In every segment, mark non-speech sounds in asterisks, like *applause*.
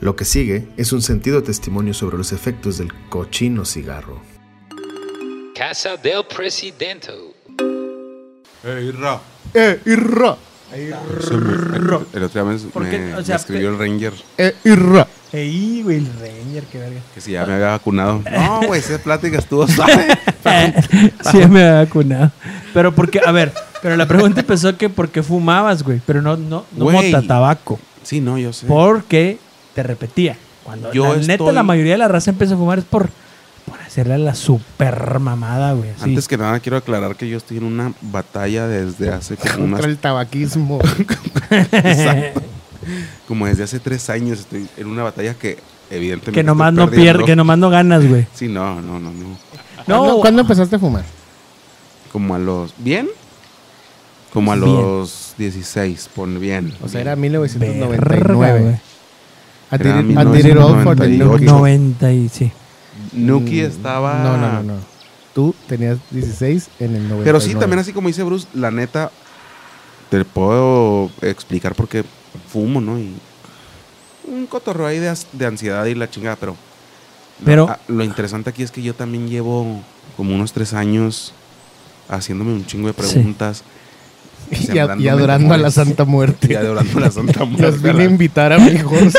Lo que sigue es un sentido testimonio sobre los efectos del cochino cigarro. Casa del Presidente. ¡Eh, Irra! ¡Eh, irra! Se me- El otro día me, me- o sea, me escribió el Ranger ¡Eh, irra! Ey, güey, el Ranger, qué verga. que si ya me había vacunado. No, *laughs* güey, esa plática estuvo suave. *laughs* sí, me había vacunado. Pero porque, a ver, pero la pregunta empezó que porque fumabas, güey. Pero no, no, no mota, tabaco. Sí, no, yo sé. Porque te repetía. Cuando Yo la neta la mayoría de la raza empieza a fumar es por, por hacerle la super mamada, güey. Antes que nada, quiero aclarar que yo estoy en una batalla desde hace como Contra unas el tabaquismo. *laughs* Exacto. Como desde hace tres años estoy en una batalla que evidentemente. que nomás no pierde, perdiendo. que nomás no ganas, güey. Sí, no, no, no, no. No, ¿Cuándo, cuándo empezaste a fumar? Como a los. ¿Bien? Como a Bien. los 16, pon bien. O sea, era verga, 1999. güey. I did Era it- I did it all for the 1998. Nuki. 90 y sí. Nuki Mm, estaba. No, no, no, no. Tú tenías 16 en el 99. Pero sí, también así como dice Bruce, la neta, te puedo explicar por qué fumo, ¿no? Y un cotorreo ahí de, de ansiedad y la chingada, pero... Pero- Lo, lo interesante aquí es que yo también llevo como unos tres años haciéndome un chingo de Sí. Y, a- adorando a la. Santa Muerte. Y adorando a la Santa *laughs* Muerte. Los vine a invitar, amigos. *laughs*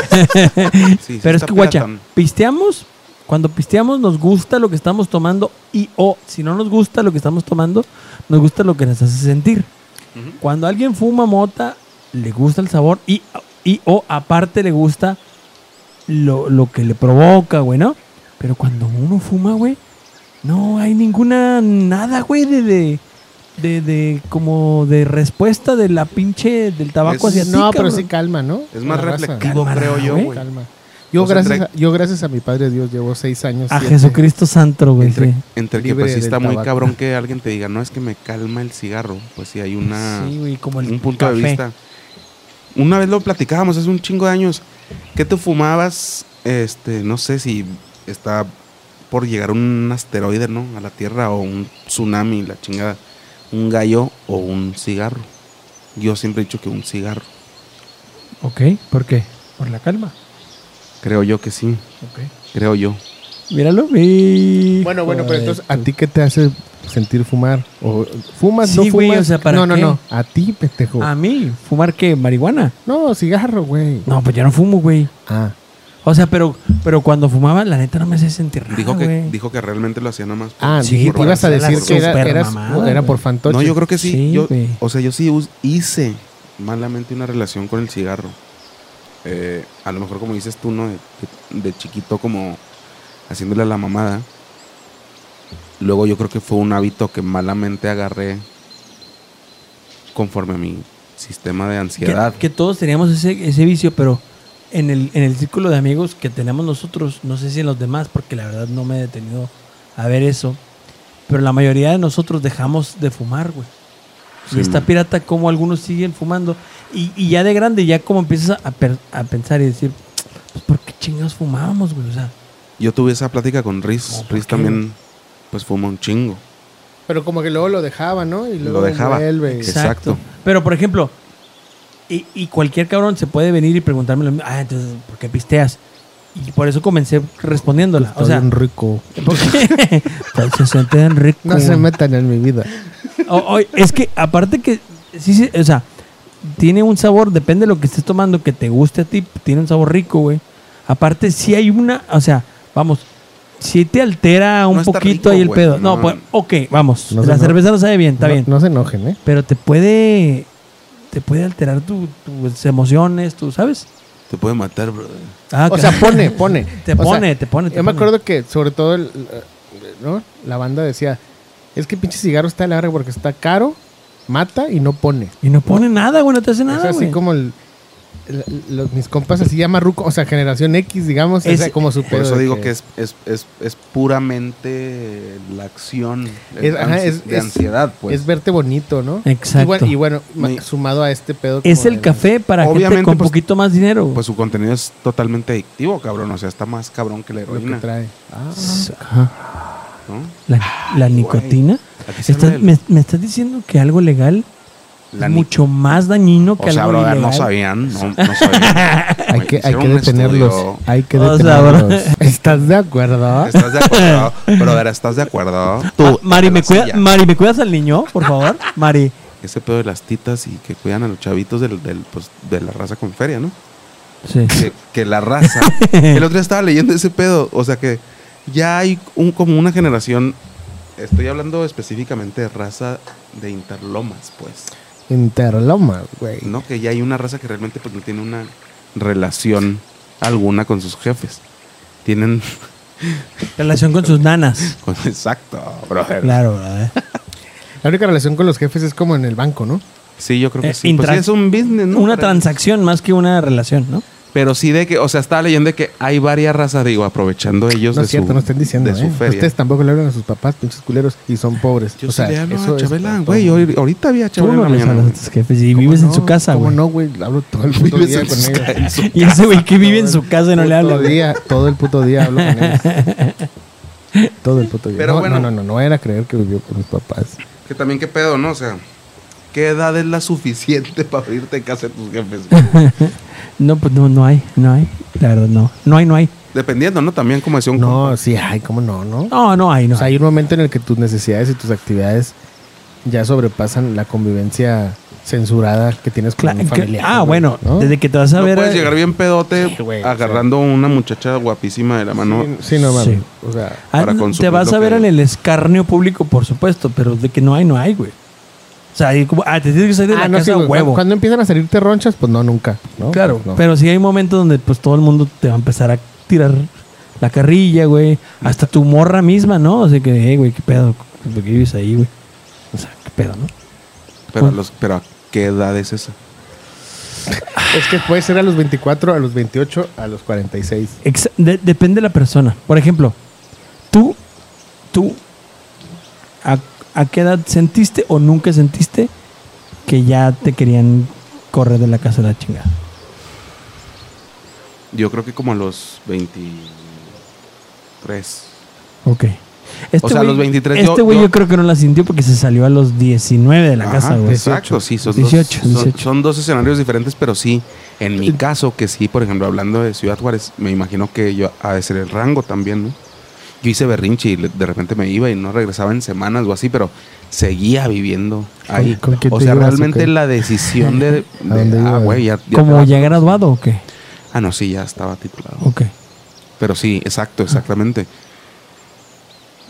Sí, sí Pero es que, guacha, pisteamos. Cuando pisteamos nos gusta lo que estamos tomando y o si no nos gusta lo que estamos tomando, nos gusta lo que nos hace sentir. Cuando alguien fuma mota, le gusta el sabor y, y o aparte le gusta lo, lo que le provoca, güey, ¿no? Pero cuando uno fuma, güey, no hay ninguna, nada, güey, de, de, de, de- como de respuesta de la pinche, del tabaco Es- hacia ti, no, pero sí calma, ¿no? Es más La reflectivo, Calma, creo yo, güey. Calma. Yo, O sea, gracias entre- a, yo, gracias a mi Padre Dios, llevo seis años. A siete. Jesucristo Santo, güey, Entre, sí. entre que pues sí está muy tabaco. cabrón que alguien te diga, no, es que me calma el cigarro. Pues sí, hay una... Sí, güey, como el un punto de vista. Una vez lo platicábamos hace un chingo de años. ¿Qué te fumabas? Este, no sé si está por llegar un asteroide, ¿no? A la Tierra o un tsunami, la chingada. Un gallo o un cigarro. Yo siempre he dicho que un cigarro. Ok, ¿por qué? Por la calma. Creo yo que sí. Ok. Creo yo. Míralo, mi. Bueno, bueno, pero entonces, ¿a ti qué te hace sentir fumar? ¿O ¿Fumas, no Sí, fumas? güey, o sea, ¿para no, no, qué? no. A ti, pendejo. ¿A mí? ¿Fumar qué? ¿Marihuana? No, cigarro, güey. No, pues yo no fumo, güey. Ah. O sea, pero, pero cuando fumaba, la neta no me hacía sentir raro, dijo, que, dijo que realmente lo hacía nada más. por- Ah, Sí, por te ibas a decir que era, eras- mamada, era por fantoche. No, yo creo que sí. Sí, yo, güey. o sea, yo sí hice malamente una relación con el cigarro. Eh, a lo mejor como dices tú, ¿no? De, de- de chiquito como haciéndole a la mamada. Luego yo creo que fue un hábito que malamente agarré conforme a mi sistema de Que, ansiedad. que todos teníamos ese, ese vicio, pero en el, en el círculo de amigos que tenemos nosotros, no sé si en los demás, porque la verdad no me he detenido a ver eso, pero la mayoría de nosotros dejamos de fumar, güey. Sí, y está man. pirata como algunos siguen fumando. Y, y ya de grande, ya como empiezas a, per- a pensar y decir, pues, ¿por qué chingados fumábamos, güey? O sea, Yo tuve esa plática con Riz. ¿Cómo por Riz qué, también, pues fuma un chingo. Pero como que luego lo dejaba, ¿no? Y luego Lo dejaba. vuelve. Exacto. Pero, por ejemplo, y, y cualquier cabrón se puede venir y preguntarme, lo mismo, ah, entonces, ¿por qué pisteas? Y por eso comencé respondiéndola. Está o sea, bien rico. *laughs* ¿por qué? Pues se sienten rico. No se metan en mi vida. O- o- es que aparte que, sí, sí, o sea, tiene un sabor, depende de lo que estés tomando, que te guste a ti, tiene un sabor rico, güey. Aparte, sí hay una, o sea, vamos, si te altera un No poquito rico, ahí el pedo. No, no. pues, ok, vamos. No la cerveza no sabe bien, está no, bien. No se enojen, ¿eh? Pero te puede, te puede alterar tu- tus emociones, tú, ¿sabes? Te puede matar, brother. Ah, O sea, pone, pone. *laughs* te O sea, pone, te pone. te Yo me pone. acuerdo que, sobre todo, el- ¿no? la banda decía: Es que pinche cigarro está largo porque está caro, mata y no pone. Y no pone nada, güey, no te hace es nada, así güey. como el- los- mis compas así llama ruco, o sea, generación X, digamos, Es- es como su Por eso digo que, es, es, es, es puramente la acción Es- de ajá, ansi- es- de es- ansiedad, pues. es verte bonito, ¿no? Exacto. Y bueno, y bueno, ma- Mi- sumado a este pedo. Es el de- café para gente Obviamente, con pues- poquito más dinero. Pues su contenido es totalmente adictivo, cabrón. O sea, está más cabrón que la Lo que heroína. trae. Ah, Ajá. ¿no? La, nicotina. Me, me estás diciendo que algo legal La mucho más dañino que O sea, algo brother, no sabían, no, no *laughs* sabían. Hay que, hay que detenerlos. estudio. Hay que O sea, bro. detenerlos. ¿Estás de acuerdo? ¿Estás de acuerdo? Brother, ¿estás de acuerdo? Ah, Tú, Mari, ¿me cuida-. Mari, ¿me cuidas al niño, por favor? *laughs* Mari. Ese pedo de las titas y que cuidan a los chavitos del, del, pues, de la raza con feria, ¿no? Sí. que, que la raza. *laughs* el otro día estaba leyendo ese pedo. O sea que ya hay un, como una generación. Estoy hablando específicamente de raza de interlomas, pues. Interlomas, güey. ¿No? Que ya hay una raza que realmente pues, no tiene una relación alguna con sus jefes. Tienen. *laughs* Relación con sus nanas. exacto, brother. Claro, ¿verdad? La única relación con los jefes es como en el banco, ¿no? Sí, yo creo que Eh, sí. Pues sí, es un business, ¿no? Una transacción más que una relación, ¿no? Pero sí de que, o sea, estaba leyendo de que hay varias razas, digo, aprovechando ellos No de es cierto, su, no estén diciendo, de su ¿eh? feria. Ustedes tampoco le hablan a sus papás, pinches culeros, y son pobres. Yo o sea, sí le hablo eso a Chabela, güey. Ahorita había Chabela en la mañana. hablas a tus jefes y ¿Cómo vives en su casa, ¿Cómo güey. no, güey? Hablo todo el puto día con ellos. *laughs* Y ese güey que vive en su casa y no le habla. Todo el güey. día, todo el puto día hablo con ellos. *laughs* Todo el puto día. Pero no, bueno. no, no, no, no era creer que vivió con mis papás. Que también qué pedo, ¿no? O sea, ¿qué edad es la suficiente *laughs* para irte en casa de tus jefes? *laughs* No, pues no, no hay, no hay. La verdad, no. No hay, no hay. Dependiendo, ¿no? También como decía un No, compa. sí, ay, ¿cómo no, no? No, no hay, no O sea, hay. hay un momento en el que tus necesidades y tus actividades ya sobrepasan la convivencia censurada que tienes con un que- familiar. ah, bueno, ¿no? desde que te vas a No ver. puedes eh, llegar bien pedote Sí, güey, agarrando a una muchacha guapísima de la mano. Sí, sí, no mames. Sí. O sea, ah, para te vas a ver que- en el escarnio público, por supuesto, pero de que no hay, no hay, güey. O sea, hay como, ah, te tienes que salir de ah, la no, casa sí, huevo. Cuando, empiezan a salirte ronchas, pues no, nunca. ¿no? Claro, No. pero sí hay momentos donde pues todo el mundo te va a empezar a tirar la carrilla, güey. Hasta tu morra misma, ¿no? O sea que, eh, güey, qué pedo, ¿por qué vives ahí, güey? O sea, qué pedo, ¿no? Pero, a los, pero ¿a qué edad es esa? *laughs* Es que puede ser a los 24, a los 28, a los 46. Exa- de- depende de la persona. Por ejemplo, tú, tú, a, a qué edad sentiste o nunca sentiste que ya te querían correr de la casa de la chingada? Yo creo que como a los 23. Ok. Este O sea, a los 23 yo- Este güey yo, yo- creo que no la sintió porque se salió a los 19 de la Ajá, casa, güey. Exacto, sí, son, 18, dos, son- 18. son dos escenarios diferentes, pero sí, en mi caso, que sí, por ejemplo, hablando de Ciudad Juárez, me imagino que yo ha de ser el rango también, ¿no? Yo hice berrinche y de repente me iba y no regresaba en semanas o así, pero seguía viviendo ahí. con o sea, ibas, realmente la decisión de... *laughs* de- dónde ah, güey, ya, ya ¿Como ya graduado o qué? Ah, no, sí, ya estaba titulado. Ok. Pero sí, exacto, exactamente.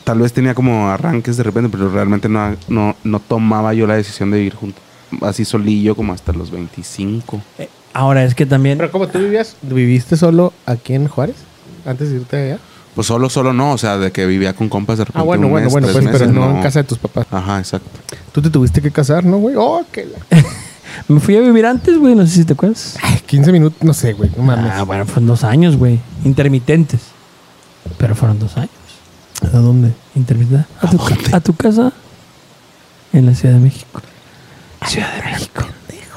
Tal vez tenía como arranques de repente, pero realmente no, no, no tomaba yo la decisión de vivir junto. Así solillo como hasta los 25. Eh, ahora es que también... Pero como tú vivías, ¿viviste solo aquí en Juárez? Antes de irte allá. Pues solo, solo no, o sea, de que vivía con compas de repente. Ah, bueno, un bueno, mes, bueno, tres pues, pero no, en casa de tus papás. Ajá, exacto. Tú te tuviste que casar, ¿no, güey? Oh, que la... *laughs* Me fui a vivir antes, güey, no sé si te acuerdas. Ay, 15 minutos, no sé, güey, no mames. Ah, bueno, fueron dos años, güey. Intermitentes. Pero fueron dos años. ¿A dónde? Intermitentes. ¿A tu, ca- a tu casa en la Ciudad de México. Ciudad de México.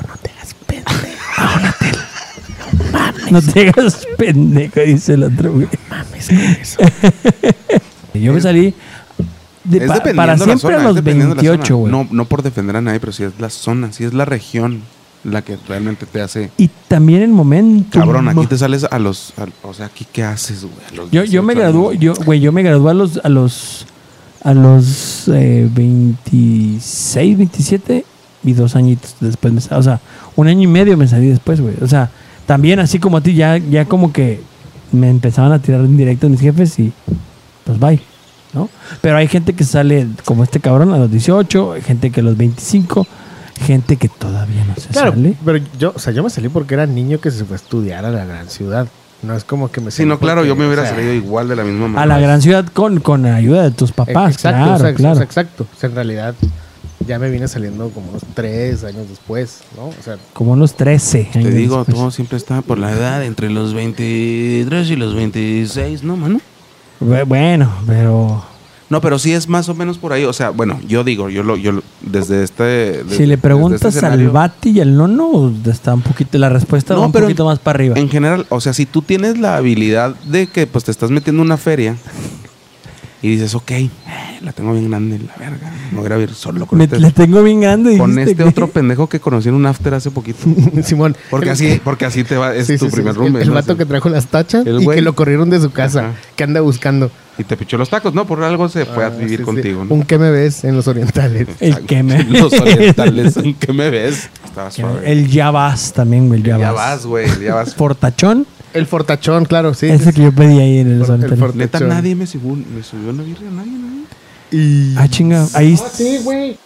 no te hagas pendejo. *laughs* No te hagas pendejo, dice el otro, güey. Mames con eso. *laughs* Yo me salí de- es pa- dependiendo para la siempre zona, a es los la 28, zona. güey. No, no por defender a nadie, pero sí es la zona, sí es la región la que realmente te hace... Y también el momento. Cabrón, aquí te sales a los... a- o sea, ¿aquí qué haces, güey? Yo, yo me 18 graduó, yo, güey, yo me gradué a los, a los, a los eh, 26, 27 y dos añitos después me o sea, un año y medio me salí después, güey. O sea, también así como a ti, ya, ya como que me empezaban a tirar en directo mis jefes y pues bye, ¿no? Pero hay gente que sale como este cabrón a los 18, hay gente que a los 25, gente que todavía no se Claro, sale. pero yo, o sea, yo me salí porque era niño que se fue a estudiar a la gran ciudad. No es como que me Sí, no, claro, porque, yo me hubiera o sea, salido igual de la misma manera. A la gran ciudad con, con ayuda de tus papás, exacto, claro, o sea, claro. o sea, exacto. O sea, en realidad ya me vine saliendo como unos tres años después, ¿no? O sea, Como unos 13 Te años digo, después. todo siempre está por la edad, entre los 23 y los 26, ¿no, mano? Bu- Bueno, pero No, pero sí es más o menos por ahí. O sea, bueno, yo digo, yo lo, yo lo- desde este. desde- si le desde preguntas este al Bati y al Nono, está un poquito, la respuesta No, va un pero poquito más para arriba. En general, o sea, si tú tienes la habilidad de que pues te estás metiendo una feria Y dices, ok, eh, la tengo bien grande, la verga. Me voy a ir solo con Me, este, la tengo bien grande. con este que- otro pendejo que conocí en un after hace poquito. *laughs* Simón. Porque así, porque así te va, es Sí, tu sí, sí, primer el-. El, ¿no? vato que trajo las tachas El y güey. que lo corrieron de su casa, Ajá. que anda buscando. Y te pichó los tacos, ¿no? Por algo se fue a Ah, vivir sí, sí. contigo, ¿no? Un que me ves en los orientales. El que me. *laughs* Los orientales, ¿en qué me ves? Estaba suave. El ya vas también, güey. El ya, vas, güey, ya vas. Fortachón. El fortachón, claro, sí. ese que yo pedí ahí en los For- el orientales. for- Neta, Fortachón. nadie me subió, me subió una birria, nadie, nadie. Y... Ah, chinga. Ahí. Ah, sí, güey.